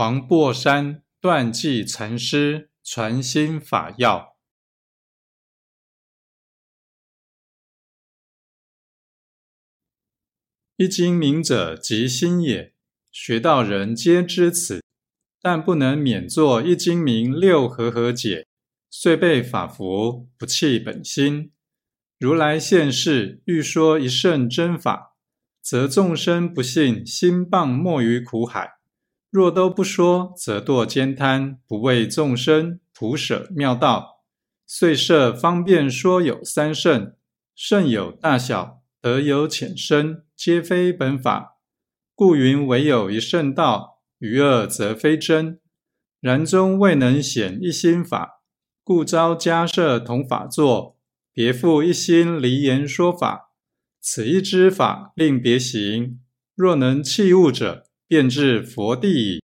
黄檗山断际禅师传心法要：一经明者，即心也。学道人皆知此，但不能免作一经明六合合解，遂被法服，不弃本心。如来现世欲说一圣真法，则众生不信，心谤没于苦海。若都不说，则堕兼贪，不为众生普舍妙道。遂设方便说有三圣，圣有大小，德有浅深，皆非本法。故云唯有一圣道，余二则非真。然终未能显一心法，故招迦设同法座，别复一心离言说法。此一之法，令别行。若能弃物者。便至佛地。